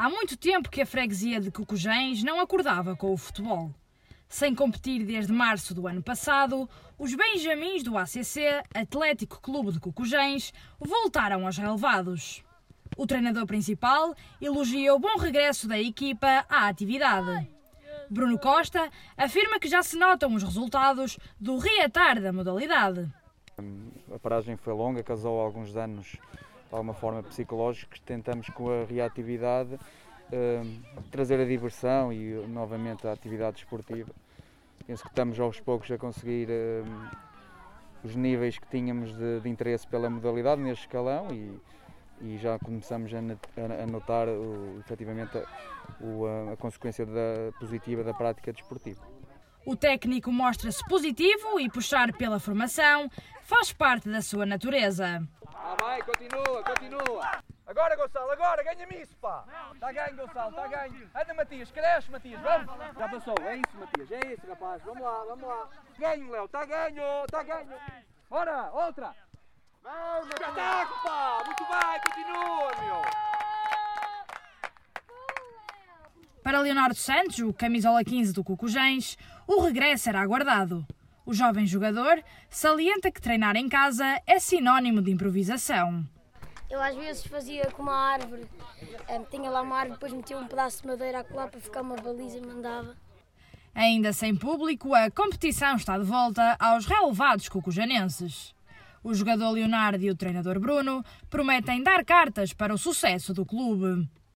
Há muito tempo que a freguesia de Cucujens não acordava com o futebol. Sem competir desde março do ano passado, os benjamins do ACC, Atlético Clube de Cucujens, voltaram aos relevados. O treinador principal elogia o bom regresso da equipa à atividade. Bruno Costa afirma que já se notam os resultados do reatar da modalidade. A paragem foi longa, causou alguns danos de alguma forma psicológicos. Tentamos com a reatividade eh, trazer a diversão e novamente a atividade esportiva. Penso que estamos aos poucos a conseguir eh, os níveis que tínhamos de, de, interesse pela modalidade neste escalão e, e já começamos a, notar o, efetivamente a, a, a consequência da, positiva da prática desportiva. O técnico mostra-se positivo e puxar pela formação faz parte da sua natureza. Vai, continua, continua. Agora, Gonçalo, agora, ganha-me isso, pá. Está ganho, Gonçalo, está ganho. Anda, Matias, cresce, Matias, vamos. Já passou, é isso, Matias, é isso, rapaz. Vamos lá, vamos lá. Ganho, Léo, está ganho, está ganho. Bora, outra. Vamos, Espetáculo, pá. Muito bem, continua, meu. Para Leonardo Santos, o camisola 15 do Cucujens, o regresso era aguardado. O jovem jogador salienta que treinar em casa é sinónimo de improvisação. Eu às vezes fazia com uma árvore, um, tinha lá uma árvore, depois metia um pedaço de madeira a colar para ficar uma baliza e mandava. Ainda sem público, a competição está de volta aos relevados cucujanenses. O jogador Leonardo e o treinador Bruno prometem dar cartas para o sucesso do clube.